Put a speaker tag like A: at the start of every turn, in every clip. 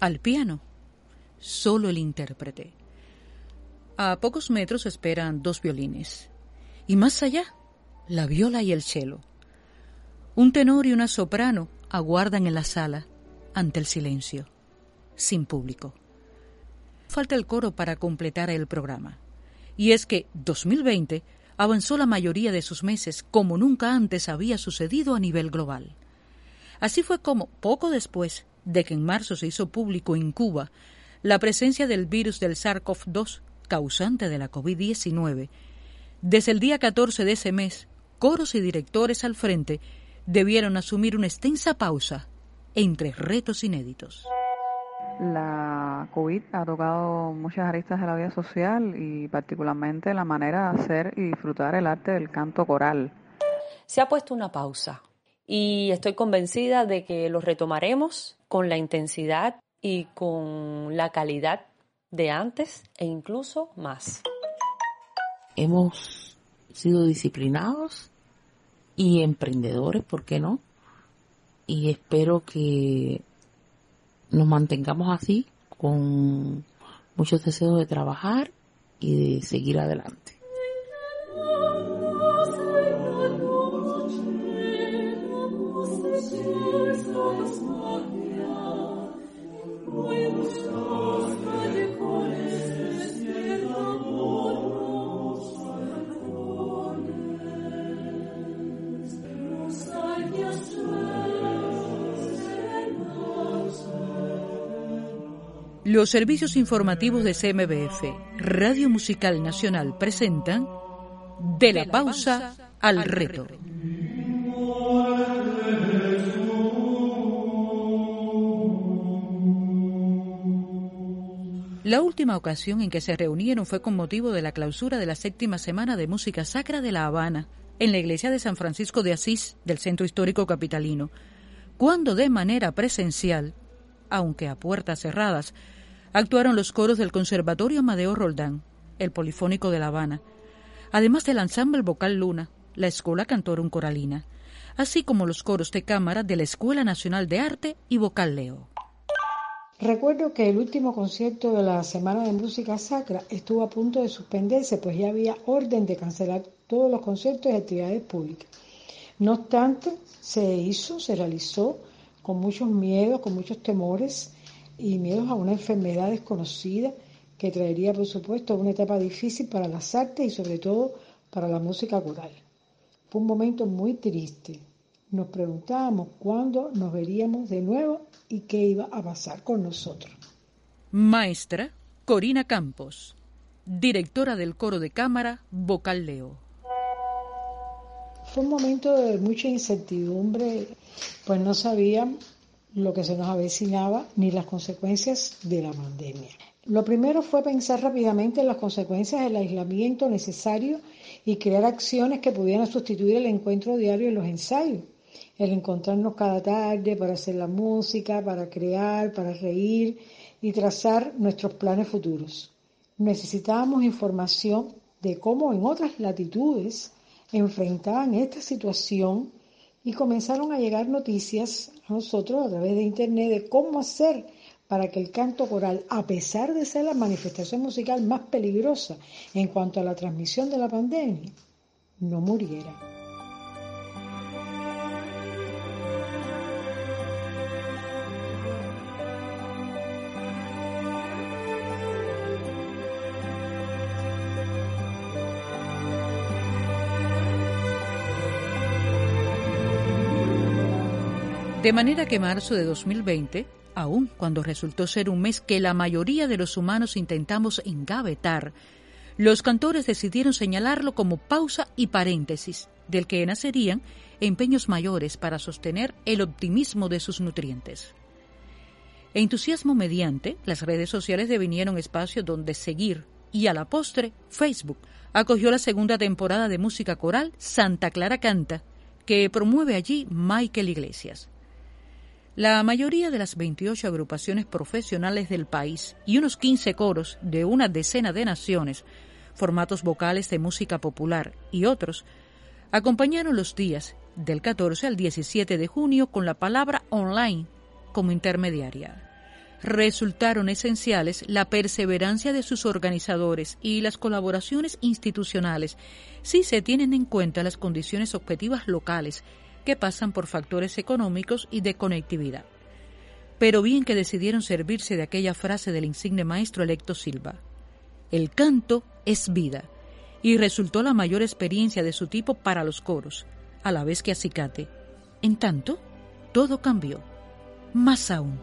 A: Al piano, solo el intérprete. A pocos metros esperan dos violines. Y más allá, la viola y el cello. Un tenor y una soprano aguardan en la sala, ante el silencio, sin público. Falta el coro para completar el programa. Y es que 2020 avanzó la mayoría de sus meses como nunca antes había sucedido a nivel global. Así fue como, poco después de que en marzo se hizo público en Cuba la presencia del virus del SARS-CoV-2 causante de la COVID-19, desde el día 14 de ese mes, coros y directores al frente debieron asumir una extensa pausa entre retos inéditos.
B: La COVID ha tocado muchas aristas de la vida social y particularmente la manera de hacer y disfrutar el arte del canto coral.
C: Se ha puesto una pausa y estoy convencida de que lo retomaremos con la intensidad y con la calidad de antes e incluso más.
D: Hemos sido disciplinados y emprendedores, ¿por qué no? Y espero que nos mantengamos así, con muchos deseos de trabajar y de seguir adelante.
A: Los servicios informativos de CMBF, Radio Musical Nacional, presentan De la pausa al reto. La última ocasión en que se reunieron fue con motivo de la clausura de la séptima semana de música sacra de La Habana, en la iglesia de San Francisco de Asís del Centro Histórico Capitalino, cuando de manera presencial, aunque a puertas cerradas, actuaron los coros del Conservatorio Amadeo Roldán, el Polifónico de La Habana, además del ensamble vocal Luna, la Escuela Cantorum Coralina, así como los coros de cámara de la Escuela Nacional de Arte y Vocal Leo.
E: Recuerdo que el último concierto de la Semana de Música Sacra estuvo a punto de suspenderse, pues ya había orden de cancelar todos los conciertos y actividades públicas. No obstante, se hizo, se realizó con muchos miedos, con muchos temores, y miedos a una enfermedad desconocida que traería, por supuesto, una etapa difícil para las artes y sobre todo para la música coral. Fue un momento muy triste. Nos preguntábamos cuándo nos veríamos de nuevo y qué iba a pasar con nosotros.
A: Maestra Corina Campos, directora del coro de cámara Vocal Leo.
E: Fue un momento de mucha incertidumbre, pues no sabíamos lo que se nos avecinaba ni las consecuencias de la pandemia. Lo primero fue pensar rápidamente en las consecuencias del aislamiento necesario y crear acciones que pudieran sustituir el encuentro diario en los ensayos. El encontrarnos cada tarde para hacer la música, para crear, para reír y trazar nuestros planes futuros. Necesitábamos información de cómo en otras latitudes enfrentaban esta situación y comenzaron a llegar noticias a nosotros a través de Internet de cómo hacer para que el canto coral, a pesar de ser la manifestación musical más peligrosa en cuanto a la transmisión de la pandemia, no muriera.
A: De manera que marzo de 2020, aun cuando resultó ser un mes que la mayoría de los humanos intentamos engavetar, los cantores decidieron señalarlo como pausa y paréntesis, del que nacerían empeños mayores para sostener el optimismo de sus nutrientes. Entusiasmo mediante, las redes sociales devinieron espacio donde seguir y a la postre, Facebook acogió la segunda temporada de música coral Santa Clara Canta, que promueve allí Michael Iglesias. La mayoría de las 28 agrupaciones profesionales del país y unos 15 coros de una decena de naciones, formatos vocales de música popular y otros, acompañaron los días del 14 al 17 de junio con la palabra online como intermediaria. resultaron esenciales la perseverancia de sus organizadores y las colaboraciones institucionales si se tienen en cuenta las condiciones objetivas locales que pasan por factores económicos y de conectividad. Pero bien que decidieron servirse de aquella frase del insigne maestro electo Silva. El canto es vida, y resultó la mayor experiencia de su tipo para los coros, a la vez que acicate. En tanto, todo cambió. Más aún,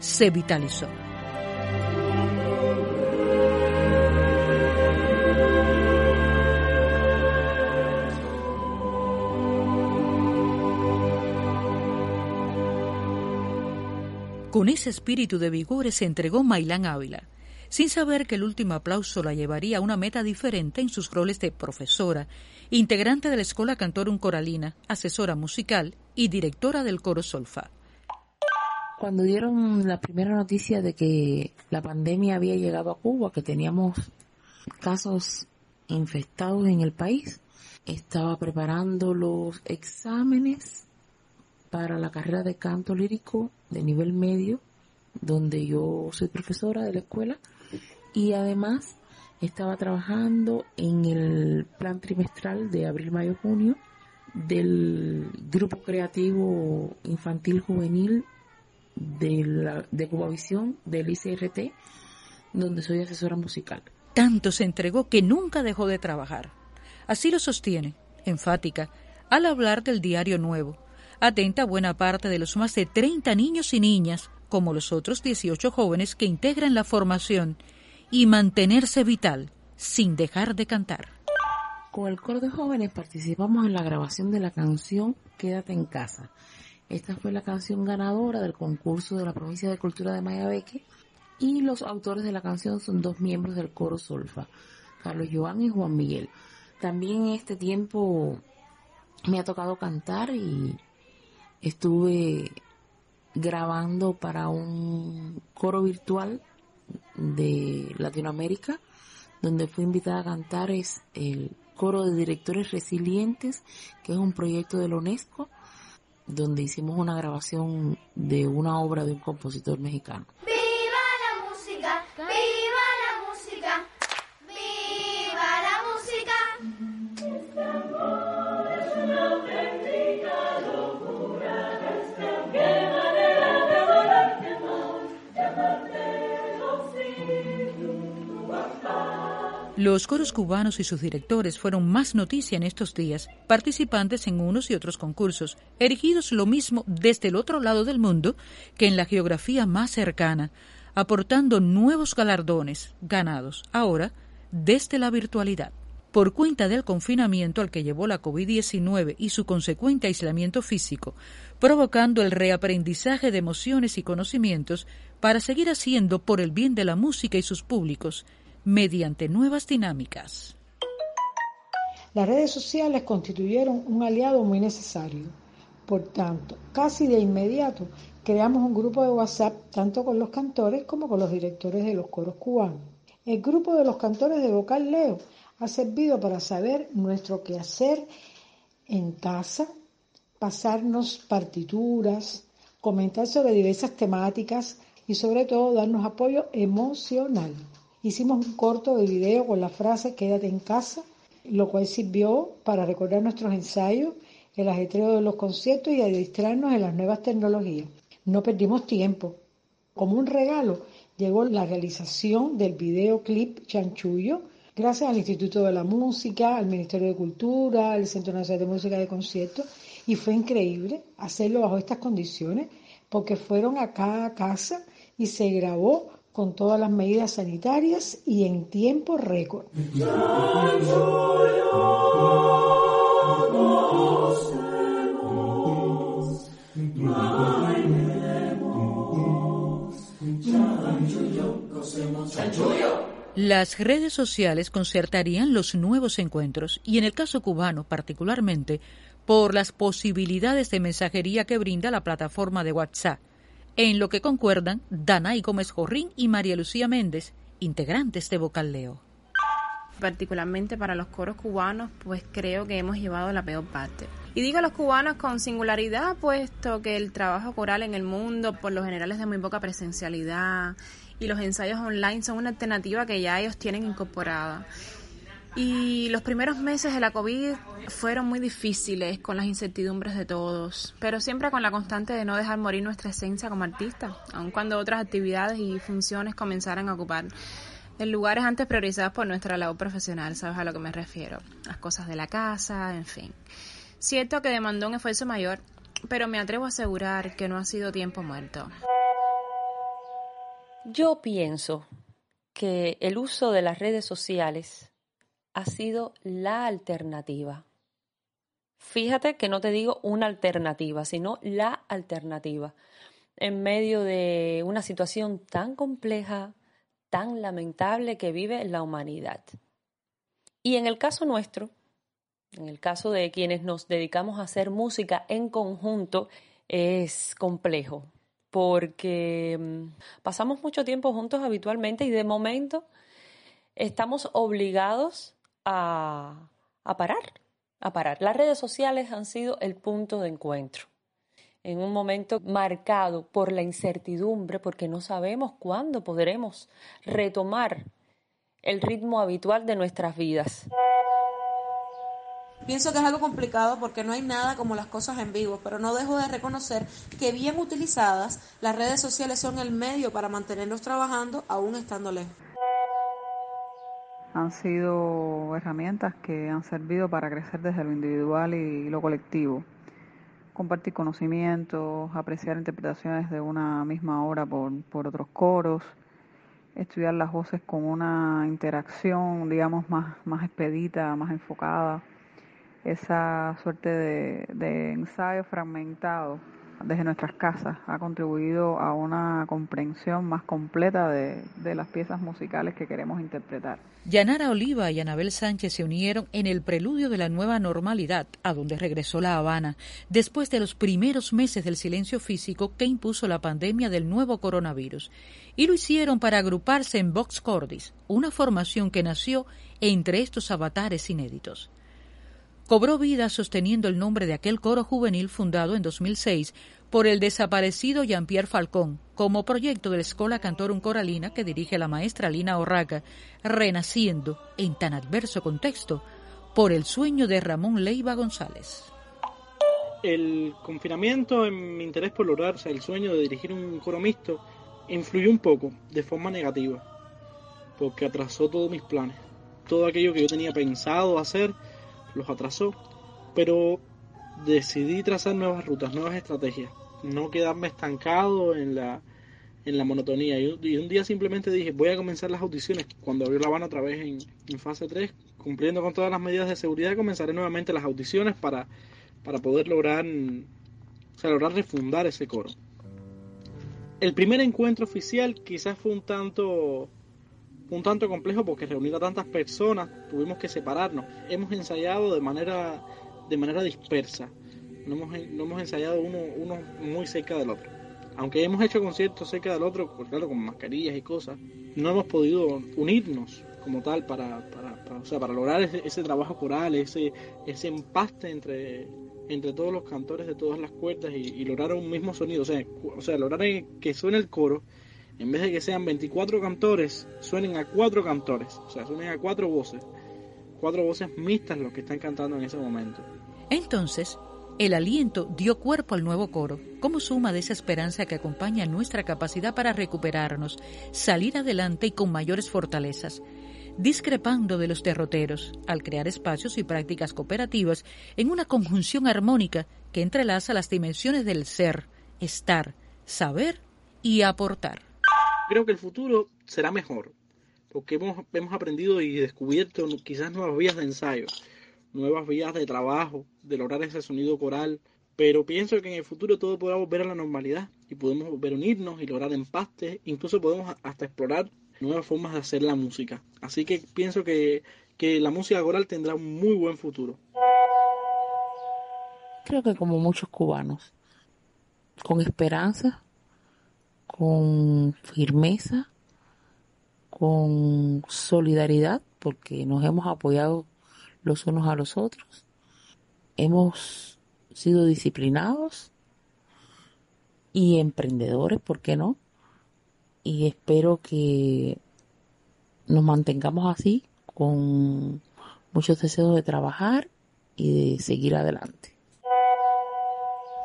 A: se vitalizó. Con ese espíritu de vigor se entregó Mailán Ávila, sin saber que el último aplauso la llevaría a una meta diferente en sus roles de profesora, integrante de la Escuela Cantorum Coralina, asesora musical y directora del coro Solfa.
D: Cuando dieron la primera noticia de que la pandemia había llegado a Cuba, que teníamos casos infectados en el país, estaba preparando los exámenes para la carrera de canto lírico de nivel medio, donde yo soy profesora de la escuela, y además estaba trabajando en el plan trimestral de abril, mayo, junio del grupo creativo infantil juvenil de, la, de del ICRT, donde soy asesora musical.
A: Tanto se entregó que nunca dejó de trabajar. Así lo sostiene, enfática, al hablar del diario nuevo, atenta buena parte de los más de 30 niños y niñas, como los otros 18 jóvenes que integran la formación, y mantenerse vital, sin dejar de cantar.
D: Con el coro de jóvenes participamos en la grabación de la canción Quédate en casa, esta fue la canción ganadora del concurso de la provincia de cultura de Mayabeque y los autores de la canción son dos miembros del coro Solfa, Carlos Joan y Juan Miguel. También en este tiempo me ha tocado cantar y estuve grabando para un coro virtual de Latinoamérica, donde fui invitada a cantar es el coro de directores resilientes, que es un proyecto de la UNESCO donde hicimos una grabación de una obra de un compositor mexicano.
A: Los coros cubanos y sus directores fueron más noticia en estos días, participantes en unos y otros concursos, erigidos lo mismo desde el otro lado del mundo que en la geografía más cercana, aportando nuevos galardones ganados ahora desde la virtualidad. Por cuenta del confinamiento al que llevó la COVID-19 y su consecuente aislamiento físico, provocando el reaprendizaje de emociones y conocimientos para seguir haciendo por el bien de la música y sus públicos mediante nuevas dinámicas.
E: Las redes sociales constituyeron un aliado muy necesario. Por tanto, casi de inmediato creamos un grupo de WhatsApp tanto con los cantores como con los directores de los coros cubanos. El grupo de los cantores de vocal Leo ha servido para saber nuestro quehacer en casa, pasarnos partituras, comentar sobre diversas temáticas y sobre todo darnos apoyo emocional. Hicimos un corto de video con la frase quédate en casa, lo cual sirvió para recordar nuestros ensayos, el ajetreo de los conciertos y a distraernos en las nuevas tecnologías. No perdimos tiempo. Como un regalo llegó la realización del videoclip Chanchullo, gracias al Instituto de la Música, al Ministerio de Cultura, al Centro Nacional de Música de Conciertos, y fue increíble hacerlo bajo estas condiciones, porque fueron a cada casa y se grabó con todas las medidas sanitarias y en tiempo récord.
A: Las redes sociales concertarían los nuevos encuentros y en el caso cubano particularmente por las posibilidades de mensajería que brinda la plataforma de WhatsApp en lo que concuerdan Danay Gómez Jorrín y María Lucía Méndez, integrantes de Vocal Leo.
F: particularmente para los coros cubanos, pues creo que hemos llevado la peor parte. Y digo los cubanos con singularidad, puesto que el trabajo coral en el mundo por lo general es de muy poca presencialidad y los ensayos online son una alternativa que ya ellos tienen incorporada. Y los primeros meses de la COVID fueron muy difíciles con las incertidumbres de todos, pero siempre con la constante de no dejar morir nuestra esencia como artista, aun cuando otras actividades y funciones comenzaran a ocupar en lugares antes priorizados por nuestra labor profesional, ¿sabes a lo que me refiero? Las cosas de la casa, en fin. Cierto que demandó un esfuerzo mayor, pero me atrevo a asegurar que no ha sido tiempo muerto.
C: Yo pienso que el uso de las redes sociales ha sido la alternativa. Fíjate que no te digo una alternativa, sino la alternativa. En medio de una situación tan compleja, tan lamentable que vive la humanidad. Y en el caso nuestro, en el caso de quienes nos dedicamos a hacer música en conjunto, es complejo, porque mm, pasamos mucho tiempo juntos habitualmente y de momento estamos obligados a, parar, a parar. Las redes sociales han sido el punto de encuentro en un momento marcado por la incertidumbre, porque no sabemos cuándo podremos retomar el ritmo habitual de nuestras vidas.
G: Pienso que es algo complicado porque no hay nada como las cosas en vivo, pero no dejo de reconocer que bien utilizadas, las redes sociales son el medio para mantenernos trabajando aún estando lejos.
B: Han sido herramientas que han servido para crecer desde lo individual y lo colectivo. Compartir conocimientos, apreciar interpretaciones de una misma obra por, por otros coros, estudiar las voces con una interacción, digamos, más, más expedita, más enfocada, esa suerte de, de ensayo fragmentado desde nuestras casas ha contribuido a una comprensión más completa de, las piezas musicales que queremos interpretar.
A: Yanara Oliva y Anabel Sánchez se unieron en el preludio de la nueva normalidad, a donde regresó La Habana, después de los primeros meses del silencio físico que impuso la pandemia del nuevo coronavirus. Y lo hicieron para agruparse en Vox Cordis, una formación que nació entre estos avatares inéditos cobró vida sosteniendo el nombre de aquel coro juvenil fundado en 2006 por el desaparecido Jean-Pierre Falcón, como proyecto de la Escuela Cantorum Coralina que dirige la maestra Lina Orraca, renaciendo en tan adverso contexto por el sueño de Ramón Leiva González.
H: El confinamiento en mi interés por lograrse el sueño de dirigir un coro mixto influyó un poco, de forma negativa, porque atrasó todos mis planes. Todo aquello que yo tenía pensado hacer los atrasó, pero decidí trazar nuevas rutas, nuevas estrategias, no quedarme estancado en la, en la monotonía. Y, un día simplemente dije, voy a comenzar las audiciones. Cuando abrió La Habana otra vez en, en, fase 3, cumpliendo con todas las medidas de seguridad, comenzaré nuevamente las audiciones para, para poder lograr, lograr refundar ese coro. El primer encuentro oficial quizás fue un tanto un tanto complejo porque reunir a tantas personas tuvimos que separarnos. Hemos ensayado de manera, de manera dispersa, no hemos, no hemos ensayado uno, uno muy cerca del otro. Aunque hemos hecho conciertos cerca del otro, claro, con mascarillas y cosas, no hemos podido unirnos como tal para, para, para o sea, para lograr ese, ese, trabajo coral, ese, ese empaste entre, entre todos los cantores de todas las cuerdas y, y lograr un mismo sonido. O sea, o sea, lograr que suene el coro en vez de que sean 24 cantores, suenen a cuatro cantores, o sea, suenen a cuatro voces, cuatro voces mixtas los que están cantando en ese momento.
A: Entonces, el aliento dio cuerpo al nuevo coro, como suma de esa esperanza que acompaña nuestra capacidad para recuperarnos, salir adelante y con mayores fortalezas, discrepando de los derroteros, al crear espacios y prácticas cooperativas en una conjunción armónica que entrelaza las dimensiones del ser, estar, saber y aportar
H: creo que el futuro será mejor, porque hemos, hemos aprendido y descubierto quizás nuevas vías de ensayo, nuevas vías de trabajo, de lograr ese sonido coral, pero pienso que en el futuro todo podrá volver a la normalidad y podemos volver unirnos y lograr empastes, incluso podemos hasta explorar nuevas formas de hacer la música. Así que pienso que, que la música coral tendrá un muy buen futuro.
D: Creo que como muchos cubanos, con esperanza con firmeza, con solidaridad porque nos hemos apoyado los unos a los otros. Hemos sido disciplinados y emprendedores, ¿por qué no? Y espero que nos mantengamos así, con muchos deseos de trabajar y de seguir adelante.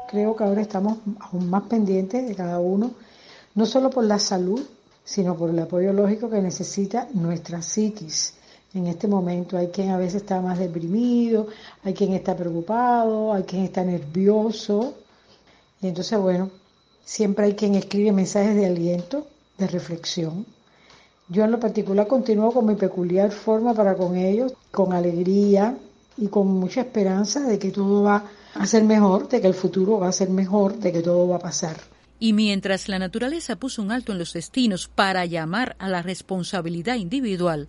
E: Creo que ahora estamos aún más pendientes de cada uno, no solo por la salud, sino por el apoyo lógico que necesita nuestra psiquis. En este momento hay quien a veces está más deprimido, hay quien está preocupado, hay quien está nervioso. Y entonces, bueno, siempre hay quien escribe mensajes de aliento, de reflexión. Yo en lo particular continúo con mi peculiar forma para con ellos, con alegría y con mucha esperanza de que todo va a ser mejor, de que el futuro va a ser mejor, de que todo va a pasar.
A: Y mientras la naturaleza puso un alto en los destinos para llamar a la responsabilidad individual,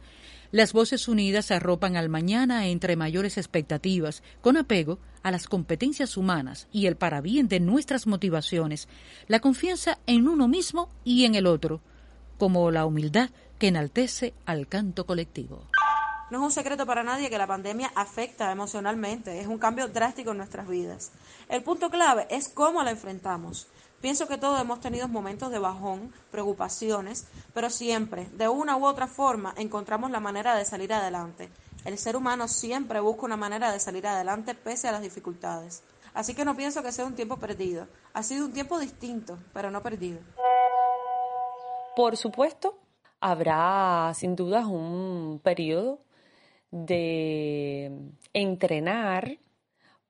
A: las voces unidas arropan al mañana entre mayores expectativas, con apego a las competencias humanas y el parabién de nuestras motivaciones, la confianza en uno mismo y en el otro, como la humildad que enaltece al canto colectivo.
G: No es un secreto para nadie que la pandemia afecta emocionalmente, es un cambio drástico en nuestras vidas. El punto clave es cómo la enfrentamos. Pienso que todos hemos tenido momentos de bajón, preocupaciones, pero siempre, de una u otra forma, encontramos la manera de salir adelante. El ser humano siempre busca una manera de salir adelante pese a las dificultades. Así que no pienso que sea un tiempo perdido. Ha sido un tiempo distinto, pero no perdido.
C: Por supuesto, habrá sin dudas un periodo de entrenar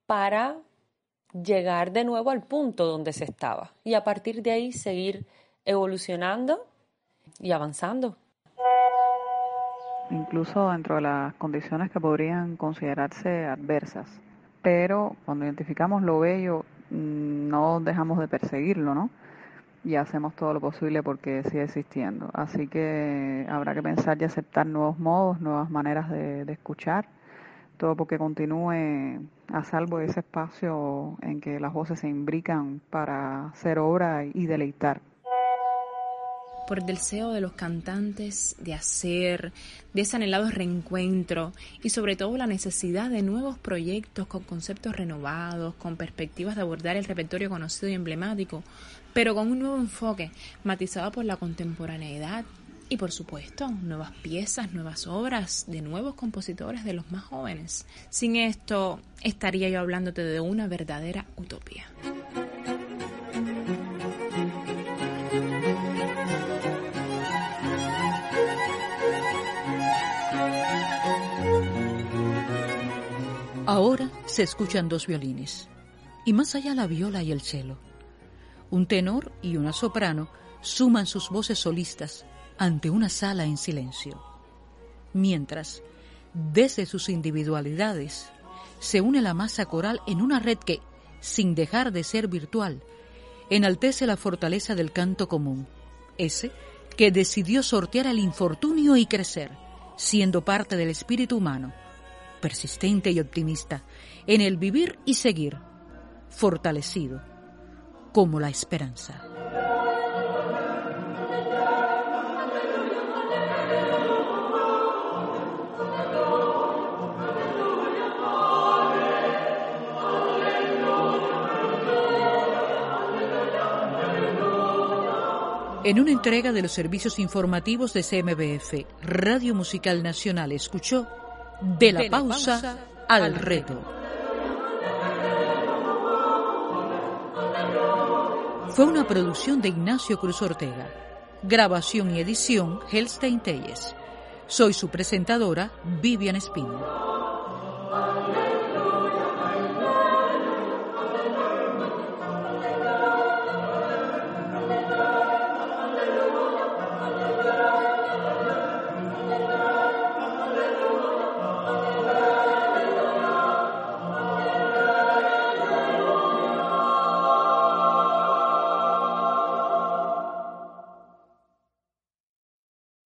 C: para llegar de nuevo al punto donde se estaba y a partir de ahí seguir evolucionando y avanzando.
B: Incluso dentro de las condiciones que podrían considerarse adversas. Pero cuando identificamos lo bello, mm, no dejamos de perseguirlo, ¿no? Y hacemos todo lo posible porque sigue existiendo. Así que habrá que pensar y aceptar nuevos modos, nuevas maneras de, de escuchar todo porque continúe a salvo ese espacio en que las voces se imbrican para hacer obra y deleitar.
F: Por el deseo de los cantantes de hacer, de ese anhelado reencuentro y sobre todo la necesidad de nuevos proyectos con conceptos renovados, con perspectivas de abordar el repertorio conocido y emblemático, pero con un nuevo enfoque matizado por la contemporaneidad y por supuesto, nuevas piezas, nuevas obras de nuevos compositores de los más jóvenes. Sin esto, estaría yo hablándote de una verdadera utopía.
A: Ahora se escuchan dos violines, y más allá la viola y el cello. Un tenor y una soprano suman sus voces solistas ante una sala en silencio, mientras, desde sus individualidades, se une la masa coral en una red que, sin dejar de ser virtual, enaltece la fortaleza del canto común, ese que decidió sortear el infortunio y crecer, siendo parte del espíritu humano, persistente y optimista, en el vivir y seguir, fortalecido, como la esperanza. En una entrega de los servicios informativos de CMBF, Radio Musical Nacional escuchó De la, pausa, al reto. Fue una producción de Ignacio Cruz Ortega. Grabación y edición Helstein Telles. Soy su presentadora, Vivian Espino.